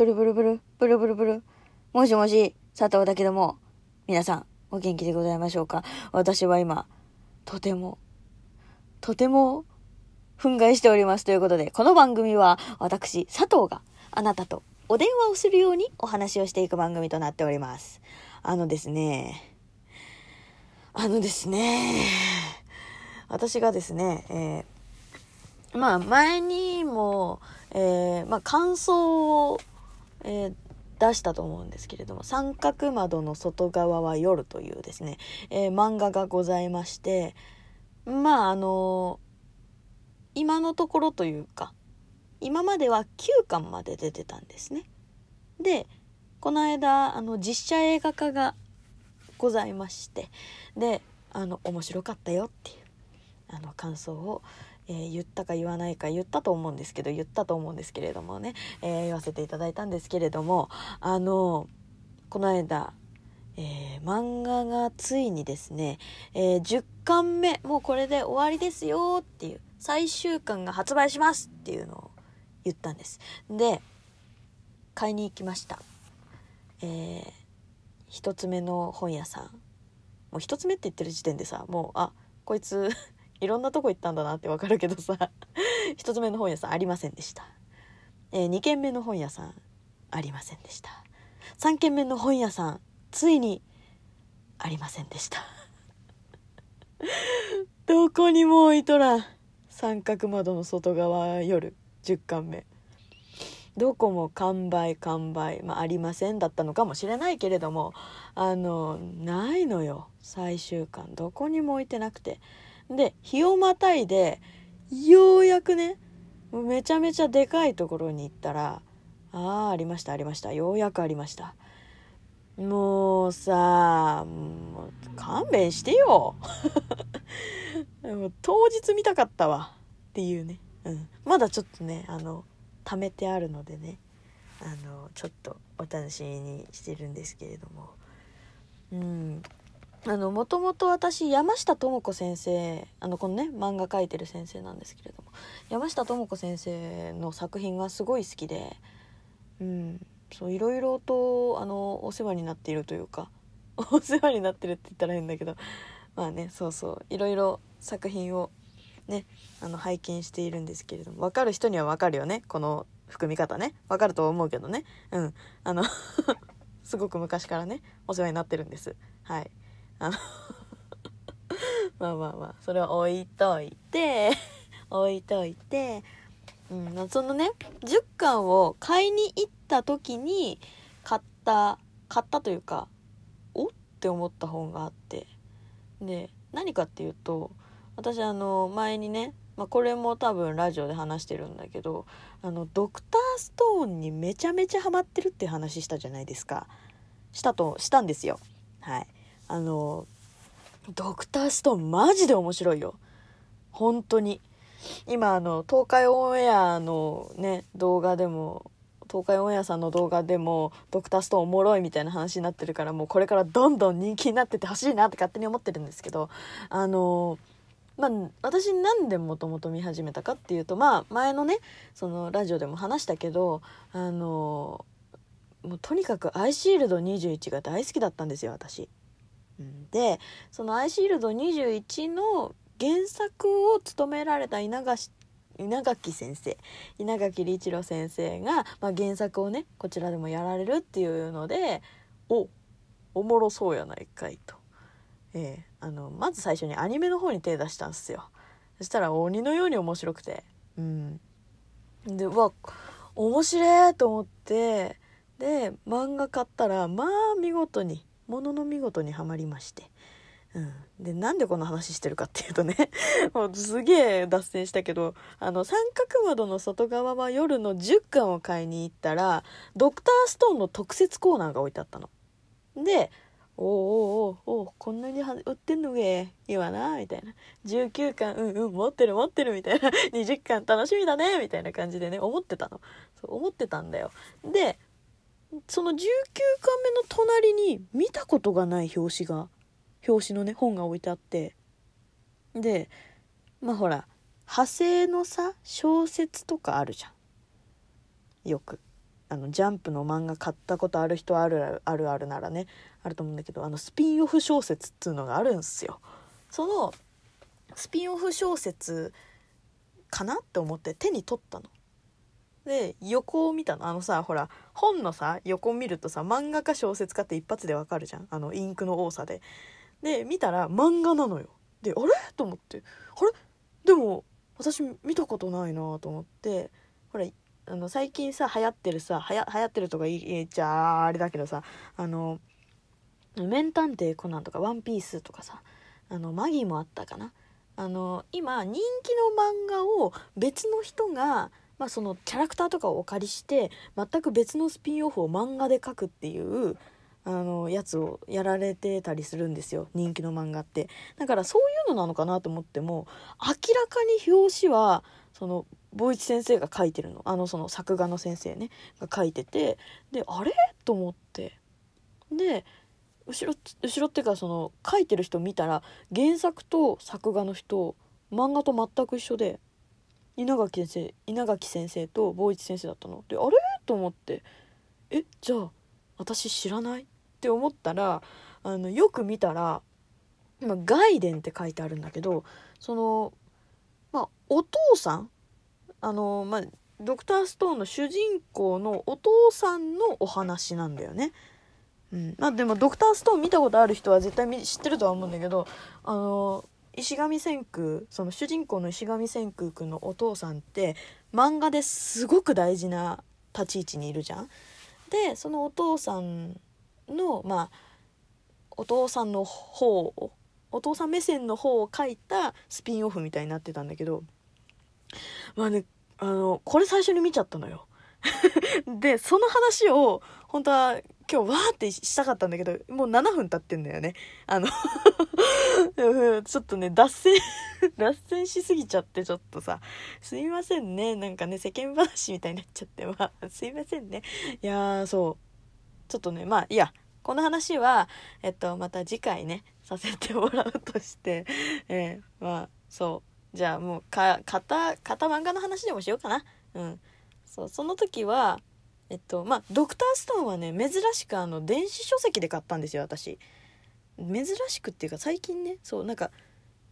ブルブルブル、ブルブルブル。もしもし、佐藤だけども、皆さん、お元気でございましょうか？私は今、とても、とても、憤慨しておりますということで、この番組は、私、佐藤が、あなたとお電話をするようにお話をしていく番組となっております。あのですね、あのですね、私がですね、えー、まあ前にも、えー、まあ感想を、えー、出したと思うんですけれども「三角窓の外側は夜」というですね、えー、漫画がございましてまああの今のところというか今までは9巻まで出てたんですね。でこの間あの実写映画化がございましてであの面白かったよっていうあの感想を、えー、言ったか言わないか言ったと思うんですけど言ったと思うんですけれどもね、えー、言わせていただいたんですけれどもあのこの間えー、漫画がついにですね、え、10巻目もうこれで終わりですよっていう最終巻が発売しますっていうのを言ったんです。で買いに行きました。えー、一つ目の本屋さん。もう一つ目って言ってる時点でさもうあこいついろんなとこ行ったんだなってわかるけどさ。一つ目の本屋さんありませんでした、えー、2軒目の本屋さんありませんでした。3軒目の本屋さんついにありませんでした。どこにも置いとらん三角窓の外側夜。10巻目。どこも完売完売、まあ、ありませんだったのかもしれないけれどもあのないのよ。最終巻。どこにも置いてなくて。で日をまたいでようやくねめちゃめちゃでかいところに行ったらああありましたありましたようやくありました。もうさもう勘弁してよ。当日見たかったわ。っていうね、うん、まだちょっとねあの貯めてあるのでねあのちょっとお楽しみにしてるんですけれども。うん。あのもともと私山下智子先生あのこのね漫画描いてる先生なんですけれども山下智子先生の作品がすごい好きでうんそういろいろとあのお世話になっているというか お世話になってるって言ったら変だけどまあねそうそういろいろ作品をねあの拝見しているんですけれども分かる人には分かるよねこの含み方ね。分かると思うけどね。うんあの すごく昔からねお世話になってるんです。はい。まあまあまあそれは置いといて 置いといて、うん、そのね10巻を買いに行った時に買った買ったというかおって思った本があってで何かっていうと私あの前にね、まあ、これも多分ラジオで話してるんだけどあのドクターストーンにめちゃめちゃハマってるって話したじゃないですか。したとしたんですよ。はい。あのドクターストーンマジで面白いよ本当に今あの東海オンエアのね動画でも東海オンエアさんの動画でもドクターストーンおもろいみたいな話になってるからもうこれからどんどん人気になっててほしいなって勝手に思ってるんですけどあのまあ、私なんでもともと見始めたかっていうとまあ前のねそのラジオでも話したけどあのもうとにかくアイシールド21が大好きだったんですよ私。でそのアイシールド21の原作を務められた稲垣稲垣先生稲垣理一郎先生が、まあ、原作をねこちらでもやられるっていうのでおおもろそうやないかいと。えー、あのまず最初にアニメの方に手出したんすよ。そしたら鬼のように面白くて。うん。でうわ面白いと思ってで漫画買ったらまあ見事にものの見事にはまりまして。うん、でなんでこの話してるかっていうとね もうすげえ脱線したけどあの三角窓の外側は夜の10巻を買いに行ったらドクターストーンの特設コーナーが置いてあったの。でおおおおこんなに売ってんのげえいいわなみたいな。19巻うんうん持ってる持ってるみたいな。20巻楽しみだねみたいな感じでね思ってたの。そう思ってたんだよ。でその19巻目の隣に見たことがない表紙が表紙のね本が置いてあってでまあほら派生のさ小説とかあるじゃんよくあのジャンプの漫画買ったことある人あるあるあるならねあると思うんだけどあのスピンオフ小説っていうのがあるんすよ。そのスピンオフ小説かなって思って手に取ったの。で横を見たの。あのさほら本のさ横見るとさ漫画か小説かって一発でわかるじゃん。あのインクの多さで。で見たら漫画なのよ。であれ？と思って。あれ？でも私見たことないなと思って。ほらあの最近さ流行ってるさはや流行ってるとか言っちゃあれだけどさあの「名探偵コナン」とか「ワンピース」とかさあのマギーもあったかな。あの今人気の漫画を別の人が、まあ、そのキャラクターとかをお借りして全く別のスピンオフを漫画で描くっていうあのやつをやられてたりするんですよ。人気の漫画って。だからそういうのなのかなと思っても明らかに表紙はその坊一先生が書いてるの。あのその作画の先生ねが書いててであれ？と思って。で後ろ後ろっていうかその書いてる人見たら原作と作画の人漫画と全く一緒で稲垣先生稲垣先生と坊一先生だったの。であれ？と思って。えじゃあ私知らない？って思ったらあのよく見たら今「外伝」って書いてあるんだけどそのまあお父さん？あのまあドクターストーンの主人公のお父さんのお話なんだよね。うん、まあでもドクターストーン見たことある人は絶対知ってるとは思うんだけどあの石上千空その主人公の石上千空君のお父さんって漫画ですごく大事な立ち位置にいるじゃん。でそのお父さんのまあお父さんの方をお父さん目線の方を書いたスピンオフみたいになってたんだけどまあねあのこれ最初に見ちゃったのよ でその話を本当は今日わーってしたかったんだけどもう7分経ってんだよね。あの ちょっとね脱線 脱線しすぎちゃってちょっとさ。すいませんね。なんかね世間話みたいになっちゃってまあ すいませんね。いやーそう。ちょっとねまあいや。この話はえっとまた次回ねさせてもらうとして。えー、まあそう。じゃあもうか型型漫画の話でもしようかな。うん。そうその時はえっとまあドクターストーンはね珍しくあの電子書籍で買ったんですよ私。珍しくっていうか最近ねそうなんか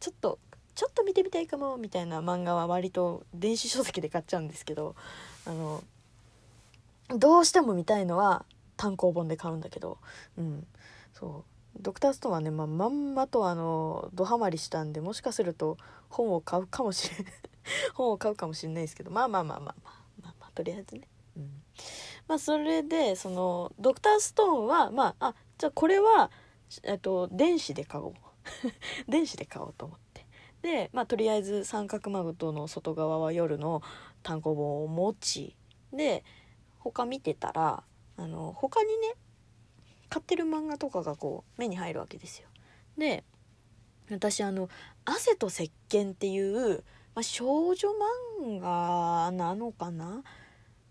ちょっとちょっと見てみたいかもみたいな漫画は割と電子書籍で買っちゃうんですけどあのどうしても見たいのは単行本で買うんだけどうん。そう。ドクターストーンはね、まあ、まんまとあのドハマりしたんでもしかすると本を買うかもしれ 本を買うかもしれないですけどまあまあまあまあまあまあまあとりあえずね。うん。まあそれでそのドクターストーンはまああじゃあこれはえっと電子で買おう。電子で買おうと思って。でまあとりあえず三角マグトの外側は夜の単行本を持ちで他見てたらあの他にね買ってる漫画とかがこう目に入るわけですよ。で私あの「汗と石鹸っていう、まあ、少女漫画なのかな？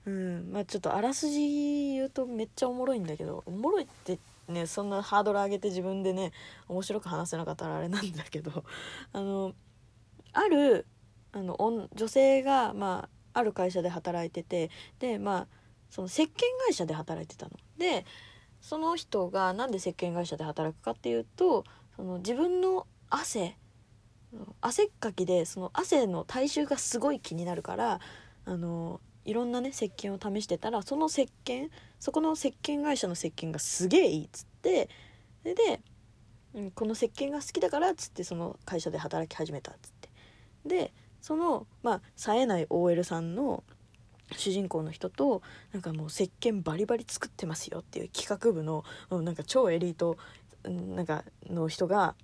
うんまあちょっとあらすじ言うとめっちゃおもろいんだけどおもろいってねそんなハードル上げて自分でね面白く話せなかったらあれなんだけど あのあるあの女性が、まあ、ある会社で働いててでまあその石鹸会社で働いてたの。でその人が何で石鹸会社で働くかっていうとその自分の汗汗っかきでその汗の体臭がすごい気になるからあのいろんなね石鹸を試してたらその石鹸そこの石鹸会社の石鹸がすげえいいっつってそれで、うん、この石鹸が好きだからっつってその会社で働き始めたっつって。でそのまあ冴えない OL さんの主人公の人となんかもう石鹸バリバリ作ってますよっていう企画部のなんか超エリートなんかの人が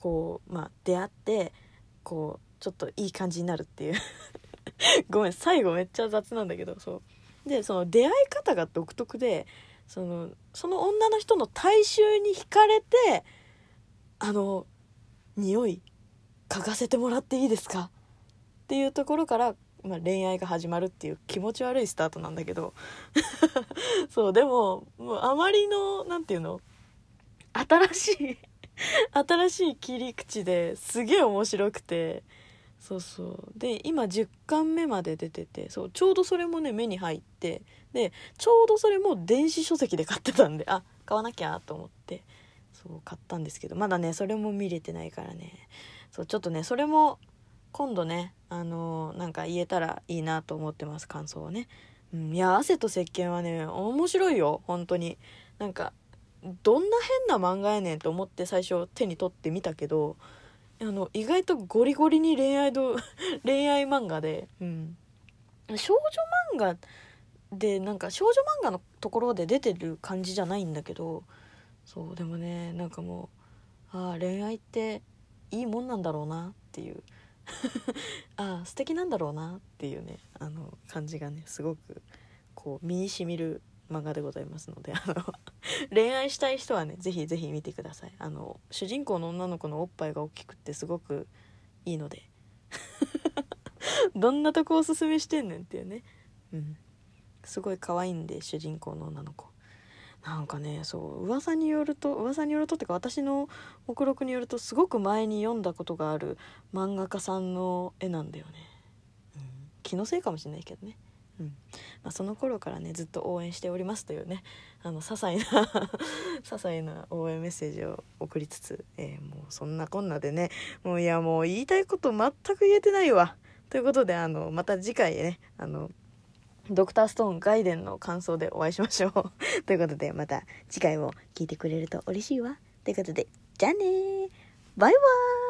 こうまあ出会ってこうちょっといい感じになるっていう。ごめん最後めっちゃ雑なんだけどそう。でその出会い方が独特でそのその女の人の体臭に惹かれてあの匂い嗅がせてもらっていいですか？っていうところから、まあ、恋愛が始まるっていう気持ち悪いスタートなんだけど。そうでももうあまりの何て言うの？新しい新しい切り口ですげえ面白くてそうそう。で今10巻目まで出ててそうちょうどそれもね目に入ってでちょうどそれも電子書籍で買ってたんであ買わなきゃと思ってそう買ったんですけどまだねそれも見れてないからね。そうちょっとねそれも今度ねあのー、なんか言えたらいいなと思ってます感想をね、うん、いや汗と石鹸はね面白いよ本当に。なんかどんな変な漫画やねんと思って最初手に取ってみたけどあの意外とゴリゴリに恋愛ど 恋愛漫画で、うん、少女漫画でなんか少女漫画のところで出てる感じじゃないんだけど。そうでもねなんかもうああ恋愛っていいもんなんだろうなっていう。ああ素敵なんだろうなっていうねあの感じがねすごくこう身にしみる漫画でございますのであの 恋愛したい人はねぜひぜひ見てください。あの主人公の女の子のおっぱいが大きくってすごくいいので どんなとこおすすめしてんねんっていうね。うん。すごい可愛いんで主人公の女の子。なんかねそう噂によると噂によるとってか私の目録によるとすごく前に読んだことがある漫画家さんの絵なんだよね、うん、気のせいかもしれないけどね。うん。まあ、その頃からねずっと応援しておりますというねあの些細な 些細な応援メッセージを送りつつ、えー、もうそんなこんなでねもういやもう言いたいこと全く言えてないわ。ということであのまた次回ねあのドクターストーン外伝の感想でお会いしましょう。ということでまた次回も聞いてくれると嬉しいわ。ということでじゃあねバイバーイ。